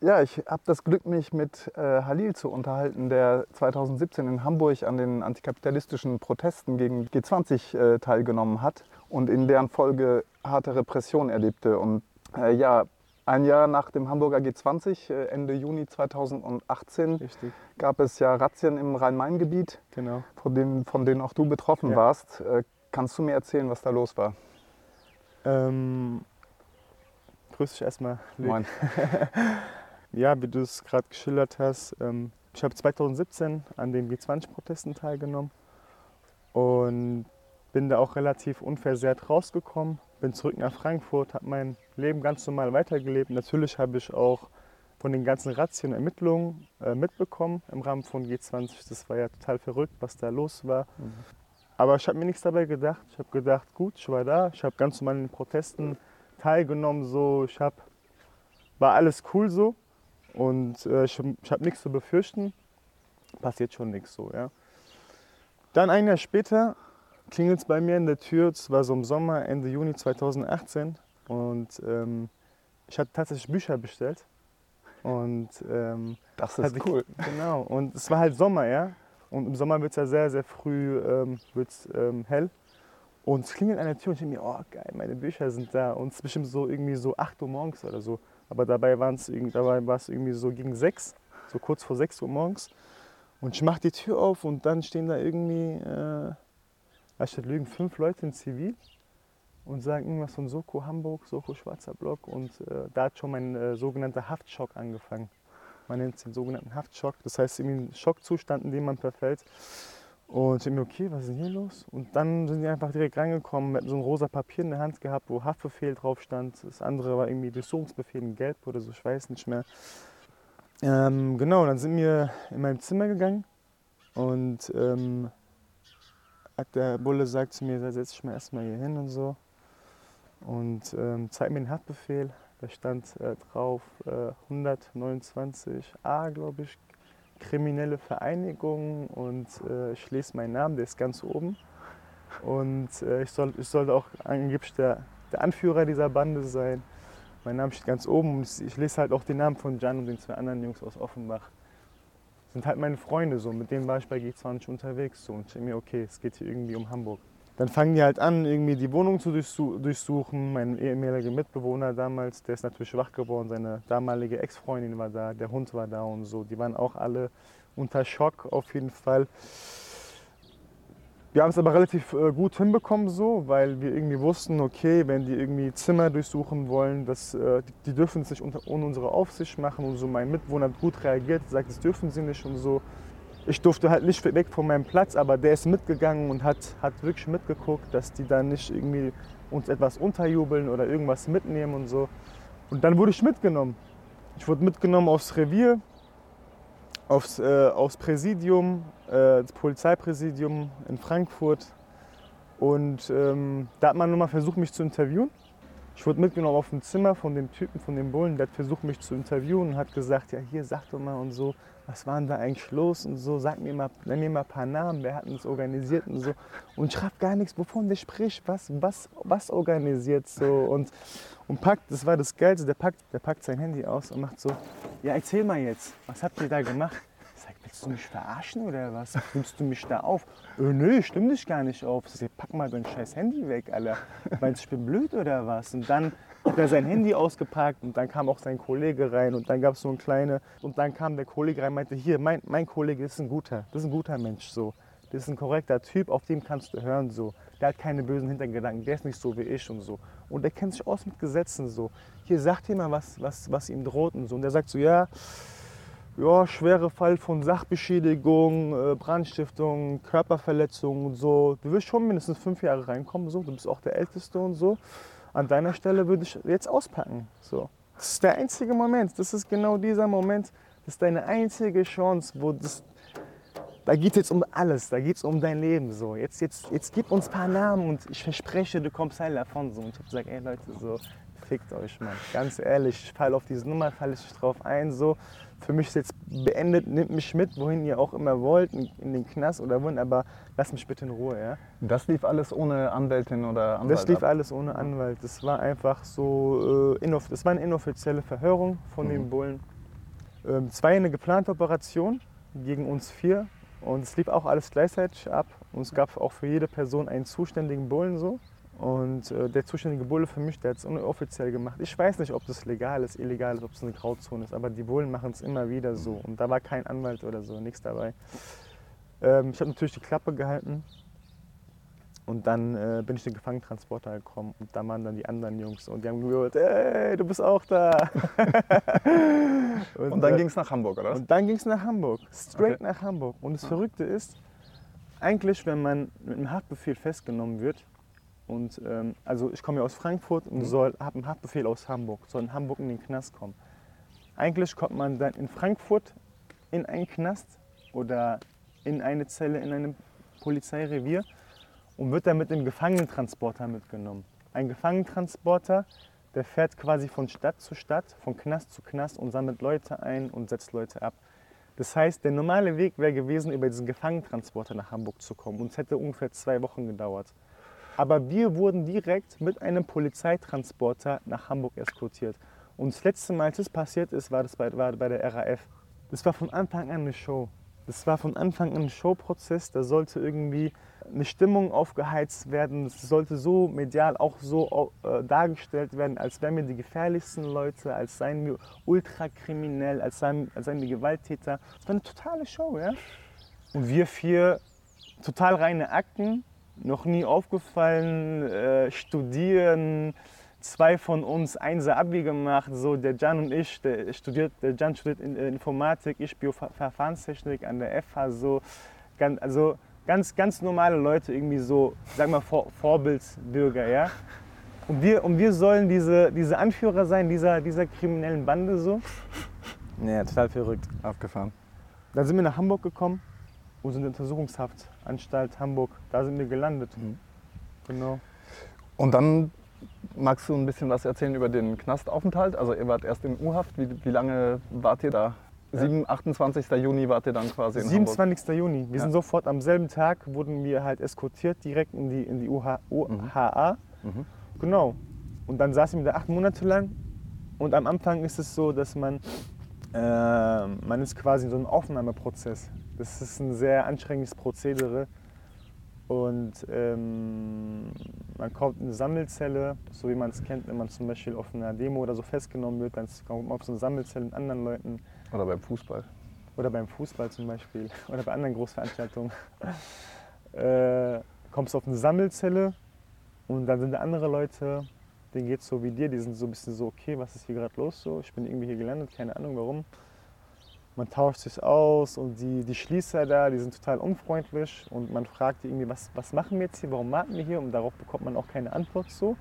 Ja, ich habe das Glück, mich mit äh, Halil zu unterhalten, der 2017 in Hamburg an den antikapitalistischen Protesten gegen G20 äh, teilgenommen hat und in deren Folge harte Repression erlebte. Und äh, ja, ein Jahr nach dem Hamburger G20, äh, Ende Juni 2018, Richtig. gab es ja Razzien im Rhein-Main-Gebiet, Genau. von denen, von denen auch du betroffen Ja. warst. Äh, Kannst du mir erzählen, was da los war? Ähm, grüß dich erstmal. Moin. Ja, wie du es gerade geschildert hast, ähm, ich habe 2017 an den G20-Protesten teilgenommen und bin da auch relativ unversehrt rausgekommen. Bin zurück nach Frankfurt, habe mein Leben ganz normal weitergelebt. Natürlich habe ich auch von den ganzen Razzien und Ermittlungen äh, mitbekommen im Rahmen von G20. Das war ja total verrückt, was da los war. Aber ich habe mir nichts dabei gedacht. Ich habe gedacht, gut, ich war da, ich habe ganz normal an den Protesten teilgenommen, so, ich habe, war alles cool so und äh, ich, ich habe nichts zu befürchten. Passiert schon nichts so, ja. Dann ein Jahr später klingelt es bei mir in der Tür, es war so im Sommer, Ende Juni 2018 und ähm, ich hatte tatsächlich Bücher bestellt und ähm, Das ist ich- cool. Genau, und es war halt Sommer, ja. Und im Sommer wird es ja sehr, sehr früh ähm, wird's, ähm, hell. Und es klingelt an der Tür und ich denke mir, oh geil, meine Bücher sind da. Und es ist bestimmt so irgendwie so 8 Uhr morgens oder so. Aber dabei, war es irgendwie so gegen 6, so kurz vor 6 Uhr morgens. Und ich mache die Tür auf und dann stehen da irgendwie, äh, nicht lügen, fünf Leute in Zivil und sagen irgendwas von Soko Hamburg, Soko Schwarzer Block. Und äh, da hat schon mein äh, sogenannter Haftschock angefangen. Man nennt es den sogenannten Haftschock. Das heißt, irgendwie ein Schockzustand, in dem man verfällt. Und ich dachte mir, okay, was ist hier los? Und dann sind die einfach direkt reingekommen, mit so ein rosa Papier in der Hand gehabt, wo Haftbefehl drauf stand. Das andere war irgendwie Durchsuchungsbefehl in Gelb oder so, ich weiß nicht mehr. Ähm, genau, dann sind wir in mein Zimmer gegangen und ähm, der Bulle sagt zu mir, setz dich mal erstmal hier hin und so. Und ähm, zeig mir den Haftbefehl. Da stand äh, drauf äh, 129a, glaube ich, kriminelle Vereinigung und äh, ich lese meinen Namen, der ist ganz oben. Und äh, ich, soll, ich sollte auch angeblich der, der Anführer dieser Bande sein. Mein Name steht ganz oben und ich, ich lese halt auch den Namen von Jan und den zwei anderen Jungs aus Offenbach. Sind halt meine Freunde so, mit denen war ich bei G20 unterwegs so und ich mir, okay, es geht hier irgendwie um Hamburg. Dann fangen die halt an, irgendwie die Wohnung zu durchsu durchsuchen. Mein ehemaliger Mitbewohner damals, der ist natürlich wach geworden. Seine damalige Ex-Freundin war da, der Hund war da und so. Die waren auch alle unter Schock auf jeden Fall. Wir haben es aber relativ äh, gut hinbekommen so, weil wir irgendwie wussten, okay, wenn die irgendwie Zimmer durchsuchen wollen, das, äh, die, die dürfen es nicht unter, ohne unsere Aufsicht machen und so. Mein Mitbewohner hat gut reagiert, sagt, das dürfen sie nicht und so. Ich durfte halt nicht weg von meinem Platz, aber der ist mitgegangen und hat, hat wirklich mitgeguckt, dass die da nicht irgendwie uns etwas unterjubeln oder irgendwas mitnehmen und so. Und dann wurde ich mitgenommen. Ich wurde mitgenommen aufs Revier, aufs, äh, aufs Präsidium, äh, das Polizeipräsidium in Frankfurt. Und ähm, da hat man nochmal versucht, mich zu interviewen. Ich wurde mitgenommen auf ein Zimmer von dem Typen, von dem Bullen, der hat versucht, mich zu interviewen und hat gesagt, ja hier, sag doch mal und so, was war denn da eigentlich los und so, sag mir mal, nenn mir mal ein paar Namen, wer hat uns organisiert und so. Und hab gar nichts, wovon der spricht, was, was, was organisiert so? Und, und packt, das war das Geilste, der packt, der packt sein Handy aus und macht so, ja erzähl mal jetzt, was habt ihr da gemacht? Willst du mich verarschen oder was? Nimmst du mich da auf? Äh, nö, ich stimm dich gar nicht auf. Ich pack mal dein scheiß Handy weg, Alter. Meinst du, ich bin blöd oder was? Und dann hat er sein Handy ausgepackt und dann kam auch sein Kollege rein und dann gab es so ein kleine und dann kam der Kollege rein und meinte, hier, mein, mein Kollege ist ein guter, das ist ein guter Mensch so. Das ist ein korrekter Typ, auf dem kannst du hören so. Der hat keine bösen Hintergedanken, der ist nicht so wie ich und so. Und der kennt sich aus mit Gesetzen so. Hier, sagt mal, was, was, was ihm droht und so. Und der sagt so, ja, ja, schwere Fall von Sachbeschädigung, äh, Brandstiftung, Körperverletzung und so. Du wirst schon mindestens fünf Jahre reinkommen, so. Du bist auch der Älteste und so. An deiner Stelle würde ich jetzt auspacken, so. Das ist der einzige Moment. Das ist genau dieser Moment. Das ist deine einzige Chance, wo das. Da geht es jetzt um alles. Da geht es um dein Leben, so. Jetzt, jetzt, jetzt gib uns ein paar Namen und ich verspreche, du kommst heil davon, so. Und ich habe gesagt, ey Leute, so. Fickt euch, Mann. Ganz ehrlich, ich falle auf diese Nummer, falle ich drauf ein, so für mich ist jetzt beendet, nehmt mich mit, wohin ihr auch immer wollt, in, den Knast oder wohin, aber lasst mich bitte in Ruhe, ja. Das lief alles ohne Anwältin oder Anwalt Das lief ab. alles ohne Anwalt. Das war einfach so, äh, das war eine inoffizielle Verhörung von den Bullen. Ähm, zwei eine geplante Operation gegen uns vier. Und es lief auch alles gleichzeitig ab. Und es gab auch für jede Person einen zuständigen Bullen so. Und äh, der zuständige Bulle für mich, der hat es unoffiziell gemacht. Ich weiß nicht, ob das legal ist, illegal ist, ob es eine Grauzone ist, aber die Bullen machen es immer wieder so. Und da war kein Anwalt oder so, nichts dabei. Ähm, ich habe natürlich die Klappe gehalten. Und dann äh, bin ich den Gefangentransporter gekommen und da waren dann die anderen Jungs und die haben gehört, ey, du bist auch da. und, und, dann äh, ging es nach Hamburg, oder? Und dann ging es nach Hamburg, straight okay. nach Hamburg. Und das Verrückte ist, eigentlich, wenn man mit einem Haftbefehl festgenommen wird, und ähm, also ich komme ja aus Frankfurt und mhm. habe einen Haftbefehl aus Hamburg, soll in Hamburg in den Knast kommen. Eigentlich kommt man dann in Frankfurt in einen Knast oder in eine Zelle in einem Polizeirevier und wird dann mit dem Gefangenentransporter mitgenommen. Ein Gefangenentransporter, der fährt quasi von Stadt zu Stadt, von Knast zu Knast und sammelt Leute ein und setzt Leute ab. Das heißt, der normale Weg wäre gewesen, über diesen Gefangentransporter nach Hamburg zu kommen. Und es hätte ungefähr zwei Wochen gedauert. Aber wir wurden direkt mit einem Polizeitransporter nach Hamburg eskortiert. Und das letzte Mal, als das passiert ist, war das bei, war bei der RAF. Das war von Anfang an eine Show. Das war von Anfang an ein Showprozess. Da sollte irgendwie eine Stimmung aufgeheizt werden. Es sollte so medial auch so äh, dargestellt werden, als wären wir die gefährlichsten Leute, als seien wir ultrakriminell, als seien, als seien wir Gewalttäter. Es war eine totale Show, ja. Und wir vier total reine Akten, noch nie aufgefallen, äh, studieren. Zwei von uns Einser Abi gemacht, so der Jan und ich, der studiert, der Jan studiert äh, Informatik, ich Bioverfahrenstechnik an der FH, so, also ganz, ganz normale Leute, irgendwie so, sag mal, Vor Vorbildsbürger, ja. Und wir, und wir sollen diese, diese Anführer sein, dieser, dieser kriminellen Bande so. Ja, total verrückt. Abgefahren. Dann sind wir nach Hamburg gekommen und sind in Untersuchungshaft, Anstalt Hamburg. Da sind wir gelandet. Mhm. Genau. Und dann magst du ein bisschen was erzählen über den Knastaufenthalt? Also ihr wart erst in U-Haft. Wie, wie lange wart ihr da? 7, 28. Juni wart ihr dann quasi in 27. Hamburg. Juni. Wir ja. sind sofort am selben Tag, wurden wir halt eskortiert direkt in die, in die UH, UHA. Mhm. mhm. Genau. Und dann saßen wir da acht Monate lang. Und am Anfang ist es so, dass man, äh, man ist quasi in so einem Aufnahmeprozess. Das ist ein sehr anstrengendes Prozedere. Und ähm, man kommt in eine Sammelzelle, so wie man es kennt, wenn man zum Beispiel auf einer Demo oder so festgenommen wird, dann kommt man auf so eine Sammelzelle mit anderen Leuten. Oder beim Fußball. Oder beim Fußball zum Beispiel. Oder bei anderen Großveranstaltungen. äh, kommst du auf eine Sammelzelle und dann sind da andere Leute, denen geht es so wie dir, die sind so ein bisschen so, okay, was ist hier gerade los so? Ich bin irgendwie hier gelandet, keine Ahnung warum. Man tauscht sich aus und die, die Schließer da, die sind total unfreundlich und man fragt die irgendwie, was, was machen wir jetzt hier, warum warten wir hier? Und darauf bekommt man auch keine Antwort so.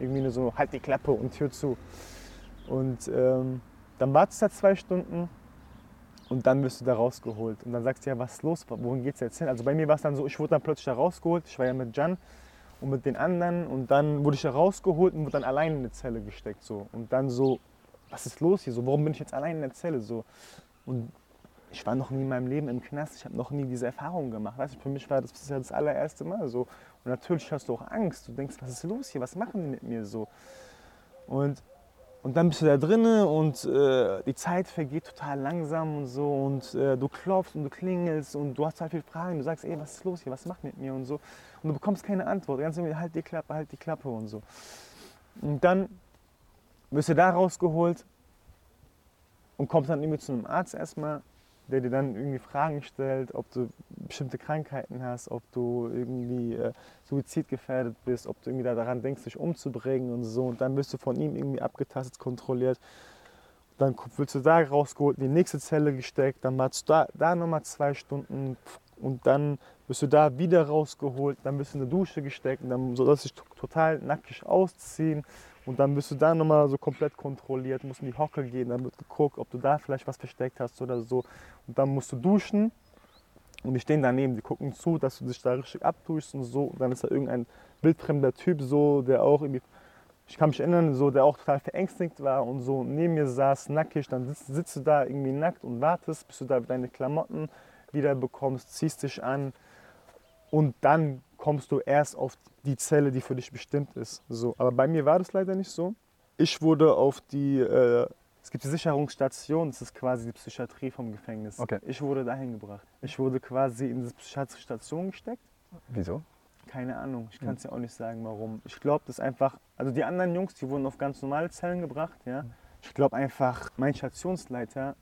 Irgendwie nur so, halt die Klappe und Tür zu. Und ähm, dann wartest du da zwei Stunden und dann wirst du da rausgeholt. Und dann sagst du ja, was ist los? Wohin es jetzt hin? Also bei mir war es dann so, ich wurde dann plötzlich da rausgeholt. Ich war ja mit Jan und mit den anderen. Und dann wurde ich da rausgeholt und wurde dann allein in eine Zelle gesteckt. So. Und dann so, was ist los hier? So, warum bin ich jetzt allein in der Zelle? So. Und ich war noch nie in meinem Leben im Knast. Ich habe noch nie diese Erfahrung gemacht. Weißt du, für mich war das, ja das allererste Mal so. Und natürlich hast du auch Angst. Du denkst, was ist los hier? Was machen die mit mir so? Und und dann bist du da drinnen und äh, die Zeit vergeht total langsam und so und äh, du klopfst und du klingelst und du hast halt viele Fragen. Du sagst, ey, was ist los hier, was macht mit mir und so. Und du bekommst keine Antwort. Ganz irgendwie, halt die Klappe, halt die Klappe und so. Und dann wirst du da rausgeholt und kommst dann irgendwie zu einem Arzt erstmal der dir dann irgendwie Fragen stellt, ob du bestimmte Krankheiten hast, ob du irgendwie äh, suizidgefährdet bist, ob du irgendwie daran denkst, dich umzubringen und so. Und dann wirst du von ihm irgendwie abgetastet, kontrolliert. Dann wirst du da rausgeholt, in die nächste Zelle gesteckt, dann warst du da, da nochmal zwei Stunden und dann wirst du da wieder rausgeholt, dann wirst du in eine Dusche gesteckt und dann sollst du dich total nackig ausziehen und dann wirst du da nochmal so komplett kontrolliert, musst in die Hocke gehen, dann wird geguckt, ob du da vielleicht was versteckt hast oder so. Und dann musst du duschen und die stehen daneben, die gucken zu, dass du dich da richtig abduschst und so. Und dann ist da irgendein wildfremder Typ so, der auch irgendwie, ich kann mich erinnern, so, der auch total verängstigt war und so neben mir saß, nackig. Dann sitzt, sitzt du da irgendwie nackt und wartest, bis du da deine Klamotten wieder bekommst, ziehst dich an und dann kommst du erst auf die Zelle, die für dich bestimmt ist. So. Aber bei mir war das leider nicht so. Ich wurde auf die äh, Es gibt die Sicherungsstation, das ist quasi die Psychiatrie vom Gefängnis. Okay. Ich wurde dahin gebracht. Ich wurde quasi in diese psychiatrische Station gesteckt. Wieso? Keine Ahnung, ich Hm. kann es dir auch nicht sagen, warum. Ich glaube, das ist einfach, also die anderen Jungs, die wurden auf ganz normale Zellen gebracht, ja. Hm. Ich glaube einfach, mein Stationsleiter,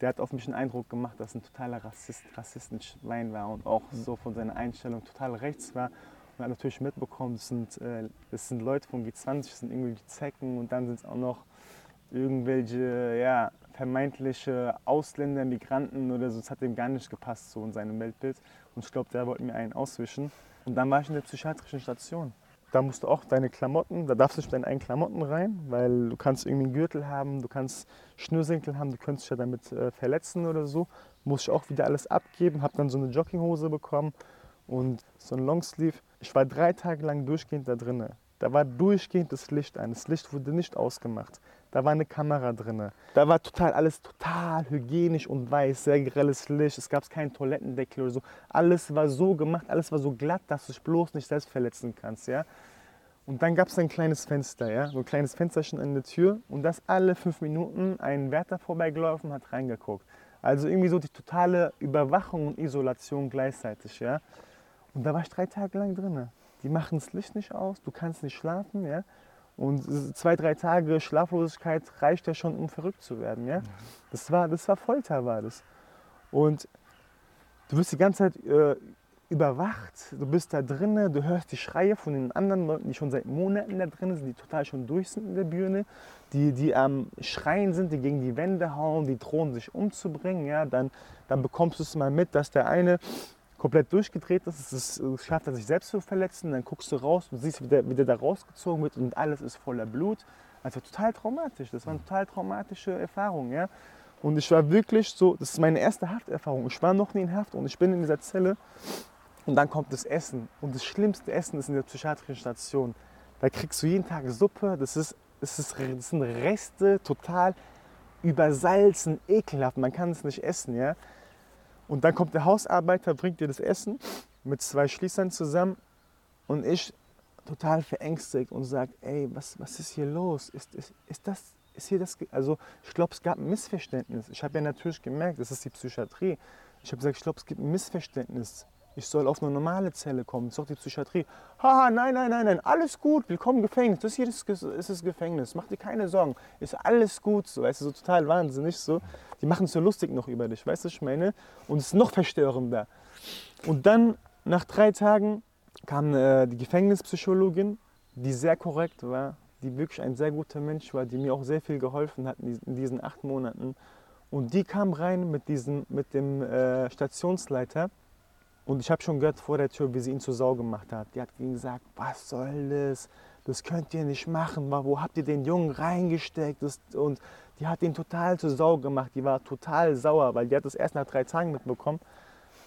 der hat auf mich einen Eindruck gemacht, dass er ein totaler Rassist, Rassistenschwein war und auch Hm. so von seiner Einstellung total rechts war. Und hat natürlich mitbekommen, das sind, äh, das sind Leute von G20, das sind irgendwelche Zecken und dann sind es auch noch irgendwelche, ja, vermeintliche Ausländer, Migranten oder so. Das hat ihm gar nicht gepasst, so in seinem Weltbild. Und ich glaube, der wollte mir einen auswischen. Und dann war ich in der psychiatrischen Station. Da musst du auch deine Klamotten, da darfst du nicht mit deinen eigenen Klamotten rein, weil du kannst irgendwie einen Gürtel haben, du kannst Schnürsenkel haben, du könntest dich ja damit äh, verletzen oder so. Muss ich auch wieder alles abgeben, habe dann so eine Jogginghose bekommen und so ein Longsleeve. Ich war drei Tage lang durchgehend da drinnen. Da war durchgehend das Licht an. Das Licht wurde nicht ausgemacht. Da war eine Kamera drin. Da war total alles total hygienisch und weiß, sehr grelles Licht. Es gab keinen Toilettendeckel oder so. Alles war so gemacht, alles war so glatt, dass du dich bloß nicht selbst verletzen kannst. Ja? Und dann gab es ein kleines Fenster, ja? so ein kleines Fensterchen an der Tür. Und das alle fünf Minuten ein Wärter vorbeigelaufen hat reingeguckt. Also irgendwie so die totale Überwachung und Isolation gleichzeitig. Ja? Und da war ich drei Tage lang drin. Die machen das Licht nicht aus, du kannst nicht schlafen. Ja? Und zwei, drei Tage Schlaflosigkeit reicht ja schon, um verrückt zu werden. Ja? Das, war, das war Folter, war das. Und du wirst die ganze Zeit äh, überwacht, du bist da drinnen, du hörst die Schreie von den anderen Leuten, die schon seit Monaten da drin sind, die total schon durch sind in der Birne, die, die am Schreien sind, die gegen die Wände hauen, die drohen sich umzubringen. Ja? Dann, dann bekommst du es mal mit, dass der eine komplett durchgedreht ist, es ist, schafft er sich selbst zu verletzen, dann guckst du raus und siehst, wie der, wie der da rausgezogen wird und alles ist voller Blut. Also total traumatisch, das war eine total traumatische Erfahrung. Ja? Und ich war wirklich so, das ist meine erste Hafterfahrung, ich war noch nie in Haft und ich bin in dieser Zelle und dann kommt das Essen und das schlimmste Essen ist in der psychiatrischen Station. Da kriegst du jeden Tag Suppe, das, ist, das, ist, das sind Reste, total übersalzen, ekelhaft, man kann es nicht essen. Ja? Und dann kommt der Hausarbeiter, bringt dir das Essen mit zwei Schließern zusammen und ich total verängstigt und sage, ey, was, was ist hier los? Ist, ist, ist das, ist hier das, also ich glaube, es gab ein Missverständnis. Ich habe ja natürlich gemerkt, das ist die Psychiatrie. Ich habe gesagt, ich glaube, es gibt ein Missverständnis. Ich soll auf eine normale Zelle kommen, das ist doch die Psychiatrie. Haha, nein, nein, nein, nein, alles gut, willkommen Gefängnis. Das hier ist, ist das Gefängnis, mach dir keine Sorgen, ist alles gut, so, weißt du, so total wahnsinnig so. Die machen es so lustig noch über dich, weißt du, ich meine? Und es ist noch verstörender. Und dann, nach drei Tagen, kam äh, die Gefängnispsychologin, die sehr korrekt war, die wirklich ein sehr guter Mensch war, die mir auch sehr viel geholfen hat in diesen acht Monaten. Und die kam rein mit, diesem, mit dem äh, Stationsleiter und ich habe schon gehört vor der Tür, wie sie ihn zur Sau gemacht hat. Die hat gesagt, was soll das? Das könnt ihr nicht machen. Wo habt ihr den Jungen reingesteckt? Und die hat ihn total zur Sau gemacht. Die war total sauer, weil die hat das erst nach drei Tagen mitbekommen.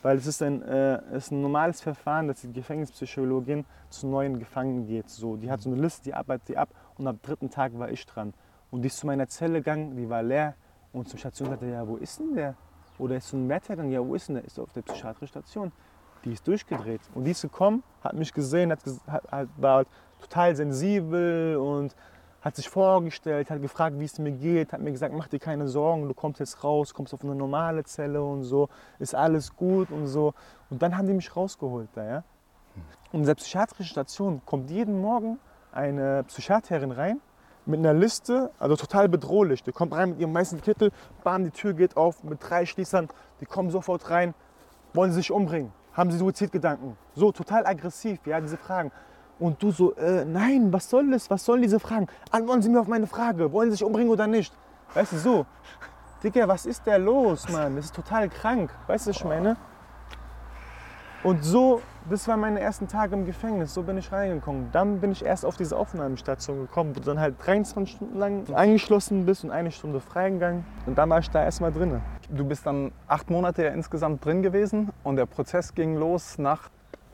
Weil es ist ein, äh, ist ein normales Verfahren, dass die Gefängnispsychologin zu neuen Gefangenen geht. So, die hat so eine Liste, die arbeitet die ab und am dritten Tag war ich dran. Und die ist zu meiner Zelle gegangen, die war leer. Und Station sagte, ja, wo ist denn der? Oder ist so ein gegangen, ja, wo ist denn der? Ist auf der psychiatrischen Station? Die ist durchgedreht. Und die ist gekommen, hat mich gesehen, hat, hat, war total sensibel und hat sich vorgestellt, hat gefragt, wie es mir geht, hat mir gesagt, mach dir keine Sorgen, du kommst jetzt raus, kommst auf eine normale Zelle und so, ist alles gut und so. Und dann haben die mich rausgeholt da, ja. Und in der psychiatrischen Station kommt jeden Morgen eine Psychiaterin rein mit einer Liste, also total bedrohlich. Die kommt rein mit ihrem weißen Kittel, bam, die Tür geht auf mit drei Schließern, die kommen sofort rein, wollen sie sich umbringen, haben sie Suizidgedanken. So total aggressiv, ja, diese Fragen. Und du so, äh, nein, was soll das? Was sollen diese Fragen? Antworten Sie mir auf meine Frage, wollen Sie sich umbringen oder nicht? Weißt du, so. Digga, was ist da los, Mann? Das ist total krank. Weißt du, was ich meine? Und so, das waren meine ersten Tage im Gefängnis. So bin ich reingekommen. Dann bin ich erst auf diese Aufnahmestation gekommen, wo du dann halt 23 Stunden lang eingeschlossen bist und eine Stunde freigegangen. Und dann war ich da erstmal drin. Du bist dann acht Monate ja insgesamt drin gewesen und der Prozess ging los nach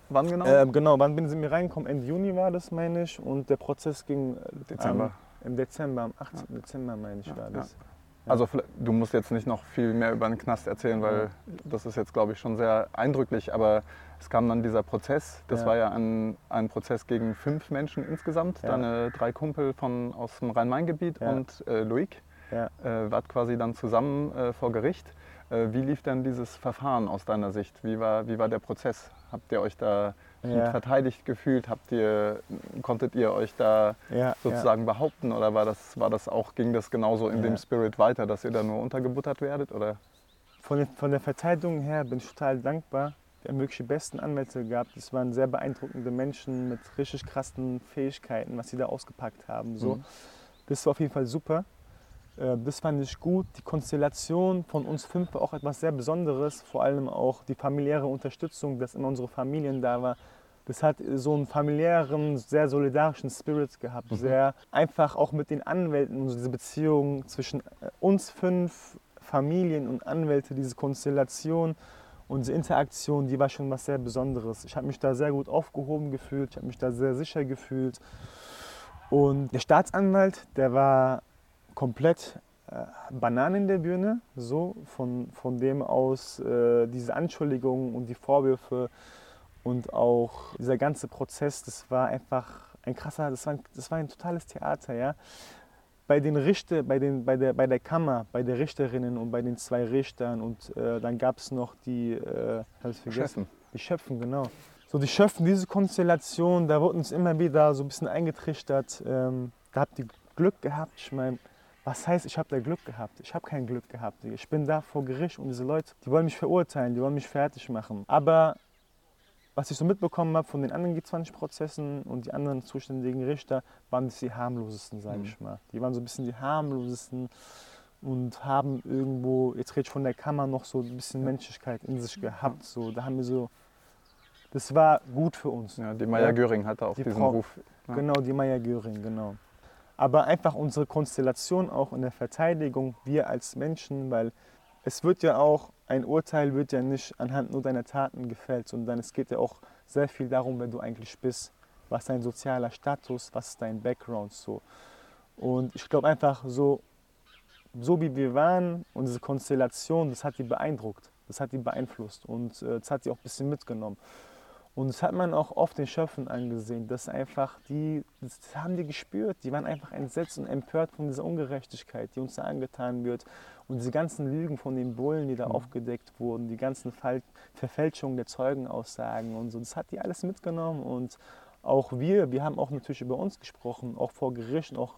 wann genau? Ähm, genau, wann bin, wir reingekommen? Ende Juni war das, meine ich. Und der Prozess ging Dezember. Ähm, im Dezember, am 18. Dezember, meine ich, war das. Also du musst jetzt nicht noch viel mehr über den Knast erzählen, weil das ist jetzt, glaube ich, schon sehr eindrücklich. Aber es kam dann dieser Prozess. Das Ja. war ja ein, ein Prozess gegen fünf Menschen insgesamt. Ja. Deine drei Kumpel von, aus dem Rhein-Main-Gebiet Ja. und äh, Loic. Ja. Äh, wart quasi dann zusammen äh, vor Gericht. Äh, wie lief denn dieses Verfahren aus deiner Sicht? Wie war, wie war der Prozess? Habt ihr euch da Ja. verteidigt gefühlt? Habt ihr, konntet ihr euch da Ja, sozusagen behaupten oder war das, war das auch, ging das genauso in Ja. dem Spirit weiter, dass ihr da nur untergebuttert werdet? Oder? Von, der- von der Verteidigung her bin ich total dankbar. Wir haben wirklich die besten Anwälte gehabt. Das waren sehr beeindruckende Menschen mit richtig krassen Fähigkeiten, was sie da ausgepackt haben. So. Mhm. Das war auf jeden Fall super. Äh, Das fand ich gut. Die Konstellation von uns fünf war auch etwas sehr Besonderes. Vor allem auch die familiäre Unterstützung, dass immer unsere Familien da war. Das hat so einen familiären, sehr solidarischen Spirit gehabt. Mhm. Sehr einfach auch mit den Anwälten, und so diese Beziehung zwischen äh, uns fünf, Familien und Anwälte, diese Konstellation und diese Interaktion, die war schon was sehr Besonderes. Ich habe mich da sehr gut aufgehoben gefühlt, ich habe mich da sehr sicher gefühlt. Und der Staatsanwalt, der war komplett äh, Bananen in der Birne, so von, von dem aus äh, diese Anschuldigungen und die Vorwürfe und auch dieser ganze Prozess, das war einfach ein krasser, das war ein, das war ein totales Theater, ja. Bei den Richter, bei, den, bei, der, bei der Kammer, bei der Richterinnen und bei den zwei Richtern und äh, dann gab es noch die, äh? Chefen. Die Schöpfen, genau. So die Schöpfen, diese Konstellation, da wurde uns immer wieder so ein bisschen eingetrichtert. Ähm, da habt ihr Glück gehabt. Ich meine, was heißt, ich habe da Glück gehabt? Ich habe kein Glück gehabt. Ich bin da vor Gericht und diese Leute, die wollen mich verurteilen, die wollen mich fertig machen. Aber was ich so mitbekommen habe von den anderen G20-Prozessen und die anderen zuständigen Richter, waren das die harmlosesten, sage Mhm. ich mal. Die waren so ein bisschen die harmlosesten und haben irgendwo, jetzt rede ich von der Kammer, noch so ein bisschen Menschlichkeit in sich gehabt. So, da haben wir so, das war gut für uns. Ja, die Maya Ja. Göring hatte auch Die diesen Frau- Ruf. Ja. Genau, die Maya Göring, genau. Aber einfach unsere Konstellation auch in der Verteidigung, wir als Menschen, weil es wird ja auch, ein Urteil wird ja nicht anhand nur deiner Taten gefällt, sondern es geht ja auch sehr viel darum, wer du eigentlich bist, was dein sozialer Status, was ist dein Background so. Und ich glaube einfach so, so wie wir waren, unsere Konstellation, das hat die beeindruckt, das hat die beeinflusst und äh, das hat die auch ein bisschen mitgenommen. Und das hat man auch oft den Schöpfen angesehen, dass einfach die, das haben die gespürt, die waren einfach entsetzt und empört von dieser Ungerechtigkeit, die uns da angetan wird. Und diese ganzen Lügen von den Bullen, die da Mhm. aufgedeckt wurden, die ganzen Fall, Verfälschungen der Zeugenaussagen und so, das hat die alles mitgenommen. Und auch wir, wir haben auch natürlich über uns gesprochen, auch vor Gericht auch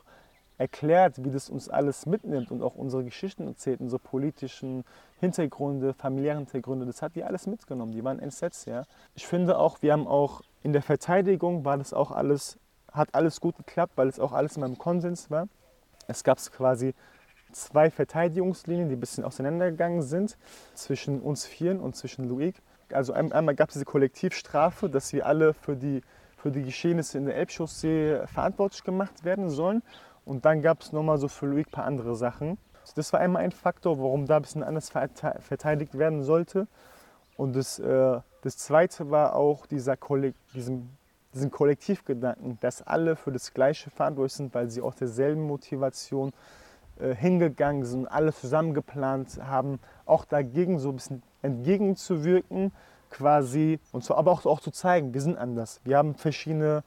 erklärt, wie das uns alles mitnimmt und auch unsere Geschichten erzählt, unsere politischen Hintergründe, familiären Hintergründe, das hat die alles mitgenommen. Die waren entsetzt, ja. Ich finde auch, wir haben auch in der Verteidigung war das auch alles, hat alles gut geklappt, weil es auch alles in meinem Konsens war. Es gab quasi zwei Verteidigungslinien, die ein bisschen auseinandergegangen sind zwischen uns Vieren und zwischen Luik. Also ein- einmal gab es diese Kollektivstrafe, dass wir alle für die, für die Geschehnisse in der Elbchaussee verantwortlich gemacht werden sollen. Und dann gab es nochmal so für Luik ein paar andere Sachen. Das war einmal ein Faktor, warum da ein bisschen anders verte- verteidigt werden sollte. Und das, äh, das Zweite war auch dieser Kollek diesem, diesen Kollektivgedanken, dass alle für das Gleiche verantwortlich sind, weil sie aus derselben Motivation äh, hingegangen sind, alle zusammen geplant haben, auch dagegen so ein bisschen entgegenzuwirken, quasi, und zwar aber auch, auch zu zeigen, wir sind anders. Wir haben verschiedene,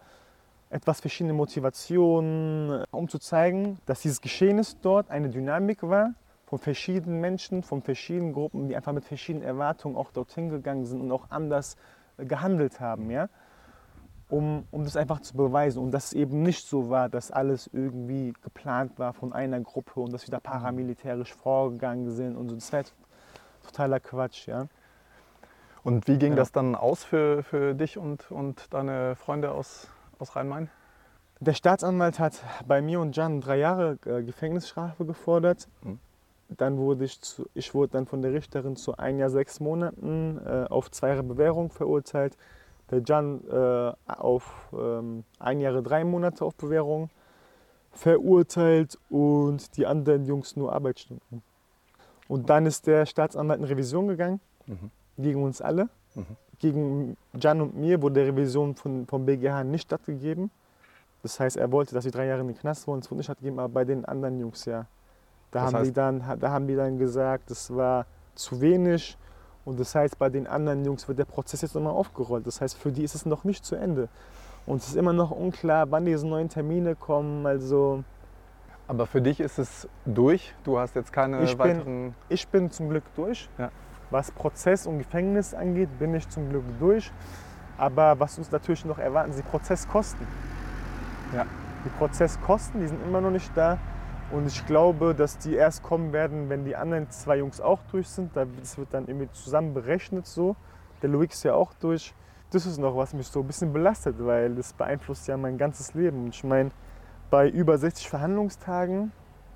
etwas verschiedene Motivationen, äh, um zu zeigen, dass dieses Geschehnis dort eine Dynamik war von verschiedenen Menschen, von verschiedenen Gruppen, die einfach mit verschiedenen Erwartungen auch dorthin gegangen sind und auch anders äh, gehandelt haben, ja um, um das einfach zu beweisen und dass es eben nicht so war, dass alles irgendwie geplant war von einer Gruppe und dass wir da paramilitärisch vorgegangen sind und so. Das wäre totaler Quatsch, ja. Und wie ging Ja. das dann aus für, für dich und, und deine Freunde aus, aus Rhein-Main? Der Staatsanwalt hat bei mir und Jan drei Jahre äh, Gefängnisstrafe gefordert. Mhm. Dann wurde ich, zu, ich wurde dann von der Richterin zu ein Jahr sechs Monaten äh, auf zwei Jahre Bewährung verurteilt. Der Jan äh, auf ähm, ein Jahre drei Monate auf Bewährung verurteilt und die anderen Jungs nur Arbeitsstunden. Und dann ist der Staatsanwalt in Revision gegangen Mhm. gegen uns alle. Mhm. Gegen Jan und mir wurde der Revision von, vom BGH nicht stattgegeben. Das heißt, er wollte, dass sie drei Jahre in den Knast wollen. Es wurde nicht stattgegeben, aber bei den anderen Jungs ja. Da, Das haben, heißt- die dann, da haben die dann gesagt, das war zu wenig. Und das heißt, bei den anderen Jungs wird der Prozess jetzt nochmal aufgerollt. Das heißt, für die ist es noch nicht zu Ende. Und es ist immer noch unklar, wann diese neuen Termine kommen. Also Aber für dich ist es durch? Du hast jetzt keine Ich bin- weiteren... Ich bin zum Glück durch. Ja. Was Prozess und Gefängnis angeht, bin ich zum Glück durch. Aber was uns natürlich noch erwarten, sind die Prozesskosten. Ja. Die Prozesskosten, die sind immer noch nicht da. Und ich glaube, dass die erst kommen werden, wenn die anderen zwei Jungs auch durch sind. Da- Das wird dann irgendwie zusammen berechnet so. Der Luix ist ja auch durch. Das ist noch, was mich so ein bisschen belastet, weil das beeinflusst ja mein ganzes Leben. Ich meine, bei über 60 Verhandlungstagen,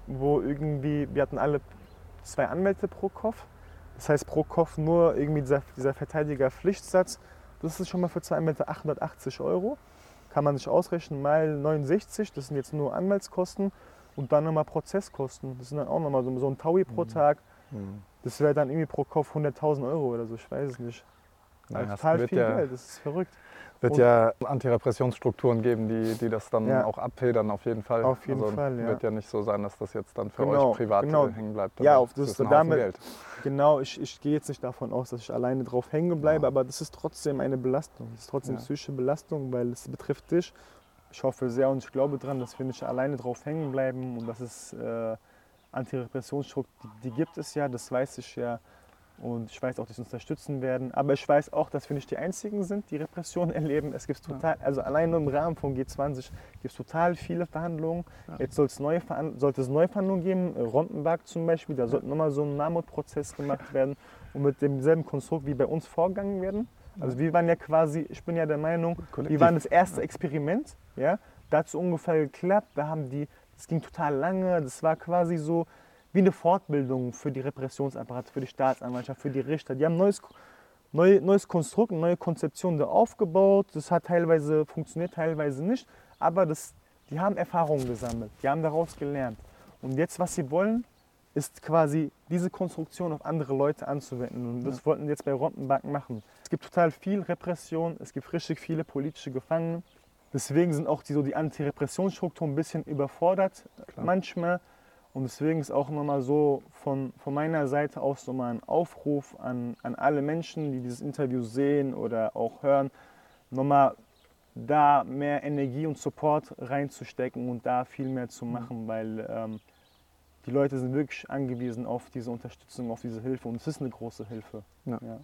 wo irgendwie, wir hatten alle zwei Anwälte pro Kopf. Das heißt pro Kopf nur irgendwie dieser, dieser Verteidiger-Pflichtsatz. Das ist schon mal für zwei Anwälte 880 Euro. Kann man sich ausrechnen, mal 69, das sind jetzt nur Anwaltskosten. Und dann nochmal Prozesskosten. Das sind dann auch nochmal so, so ein Taui pro Tag. Hm. Das wäre dann irgendwie pro Kopf 100.000 Euro oder so, ich weiß es nicht. Also es total wird viel ja, Geld, das ist verrückt. wird Und- ja Antirepressionsstrukturen geben, die, die das dann Ja. auch abfedern, auf jeden Fall. Auf jeden also Fall, ja. Wird ja nicht so sein, dass das jetzt dann für Genau, euch privat genau. hängen bleibt. Ja, auf das- ist ein damit- Geld. Genau, ich, ich gehe jetzt nicht davon aus, dass ich alleine drauf hängen bleibe, Ja. aber das ist trotzdem eine Belastung. Das ist trotzdem Ja. psychische Belastung, weil es betrifft dich. Ich hoffe sehr und ich glaube daran, dass wir nicht alleine drauf hängen bleiben und dass es äh, Antirepressionsstrukturen, die, die gibt es ja, das weiß ich ja. Und ich weiß auch, dass sie uns unterstützen werden. Aber ich weiß auch, dass wir nicht die Einzigen sind, die Repression erleben. Es gibt total, also allein nur im Rahmen von G20 gibt es total viele Verhandlungen. Ja. Jetzt soll's neue sollte es neue Verhandlungen geben, Rondenberg zum Beispiel, da sollte nochmal so ein Mammutprozess gemacht werden und mit demselben Konstrukt wie bei uns vorgegangen werden. Also wir waren ja quasi, ich bin ja der Meinung, Kollektiv. wir waren das erste Experiment, ja, da hat es ungefähr geklappt, da haben die, das ging total lange, das war quasi so wie eine Fortbildung für die Repressionsapparate, für die Staatsanwaltschaft, für die Richter. Die haben ein neues, neu, neues Konstrukt, eine neue Konzeption da aufgebaut, das hat teilweise funktioniert, teilweise nicht, aber das, die haben Erfahrungen gesammelt, die haben daraus gelernt. Und jetzt, was sie wollen, ist quasi diese Konstruktion auf andere Leute anzuwenden. Und das wollten sie jetzt bei Rondenbank machen. Es gibt total viel Repression, es gibt richtig viele politische Gefangene. Deswegen sind auch die, so die Antirepressionsstrukturen ein bisschen überfordert Klar. manchmal. Und deswegen ist auch nochmal so von, von meiner Seite aus nochmal ein Aufruf an, an alle Menschen, die dieses Interview sehen oder auch hören, nochmal da mehr Energie und Support reinzustecken und da viel mehr zu machen, weil ähm, die Leute sind wirklich angewiesen auf diese Unterstützung, auf diese Hilfe und es ist eine große Hilfe. Ja. Ja.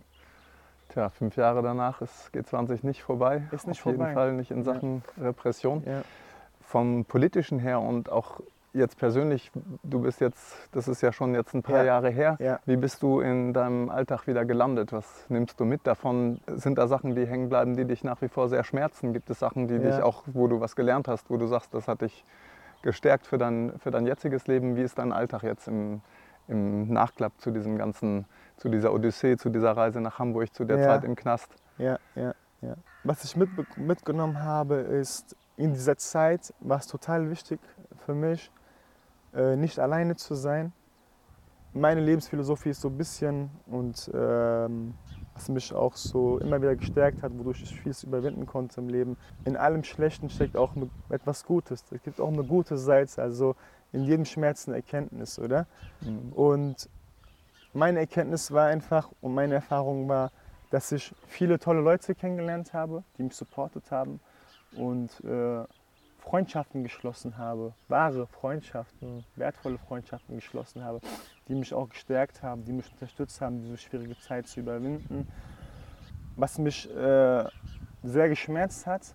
Tja, fünf Jahre danach ist G20 nicht vorbei. Ist nicht Auf jeden vorbei. Fall nicht in Ja. Sachen Repression. Ja. Vom politischen her und auch jetzt persönlich, du bist jetzt, das ist ja schon jetzt ein paar Ja. Jahre her. Ja. Wie bist du in deinem Alltag wieder gelandet? Was nimmst du mit davon? Sind da Sachen, die hängen bleiben, die dich nach wie vor sehr schmerzen? Gibt es Sachen, die Ja. dich auch, wo du was gelernt hast, wo du sagst, das hat dich gestärkt für dein, für dein jetziges Leben? Wie ist dein Alltag jetzt im, im Nachklapp zu diesem ganzen, zu dieser Odyssee, zu dieser Reise nach Hamburg, zu der. Zeit im Knast? Ja, ja, ja. Was ich mitbe- mitgenommen habe, ist, in dieser Zeit war es total wichtig für mich, nicht alleine zu sein. Meine Lebensphilosophie ist so ein bisschen und ähm, was mich auch so immer wieder gestärkt hat, wodurch ich vieles überwinden konnte im Leben. In allem Schlechten steckt auch etwas Gutes. Es gibt auch eine gute Seite, also in jedem Schmerz eine Erkenntnis, oder? Mhm. Und meine Erkenntnis war einfach und meine Erfahrung war, dass ich viele tolle Leute kennengelernt habe, die mich supportet haben und äh, Freundschaften geschlossen habe, wahre Freundschaften, wertvolle Freundschaften geschlossen habe, die mich auch gestärkt haben, die mich unterstützt haben, diese schwierige Zeit zu überwinden. Was mich äh, sehr geschmerzt hat,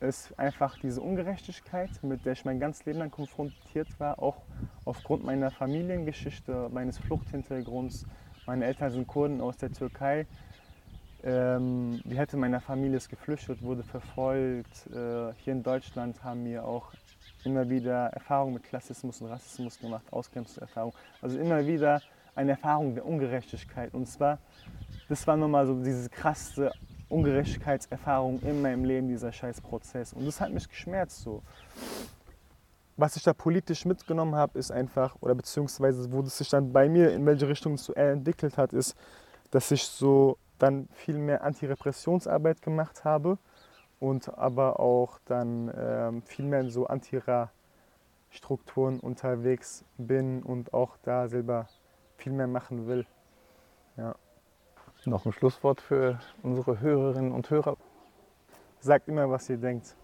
ist einfach diese Ungerechtigkeit, mit der ich mein ganzes Leben lang konfrontiert war, auch aufgrund meiner Familiengeschichte, meines Fluchthintergrunds. Meine Eltern sind Kurden aus der Türkei. Ähm, die Hälfte meiner Familie ist geflüchtet, wurde verfolgt. Äh, hier in Deutschland haben wir auch immer wieder Erfahrungen mit Klassismus und Rassismus gemacht, Ausgrenzungserfahrungen. Also immer wieder eine Erfahrung der Ungerechtigkeit. Und zwar, das war nochmal so diese krasse Ungerechtigkeitserfahrung in meinem Leben, dieser scheiß Prozess. Und das hat mich geschmerzt so. Was ich da politisch mitgenommen habe, ist einfach, oder beziehungsweise wo das sich dann bei mir in welche Richtung es so entwickelt hat, ist, dass ich so dann viel mehr Antirepressionsarbeit gemacht habe und aber auch dann ähm, viel mehr in so Antira-Strukturen unterwegs bin und auch da selber viel mehr machen will. Noch ein Schlusswort für unsere Hörerinnen und Hörer. Sagt immer, was ihr denkt.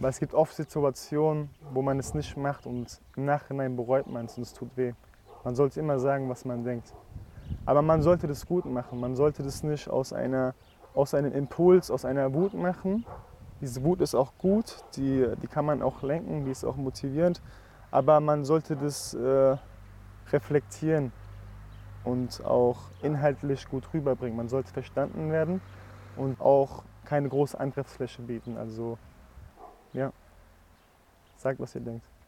Weil es gibt oft Situationen, wo man es nicht macht und im Nachhinein bereut man es und es tut weh. Man sollte immer sagen, was man denkt. Aber man sollte das gut machen. Man sollte das nicht aus, einer, aus einem Impuls, aus einer Wut machen. Diese Wut ist auch gut, die, die kann man auch lenken, die ist auch motivierend. Aber man sollte das äh, reflektieren und auch inhaltlich gut rüberbringen. Man sollte verstanden werden und auch keine große Angriffsfläche bieten. Also ja, sagt, was ihr denkt.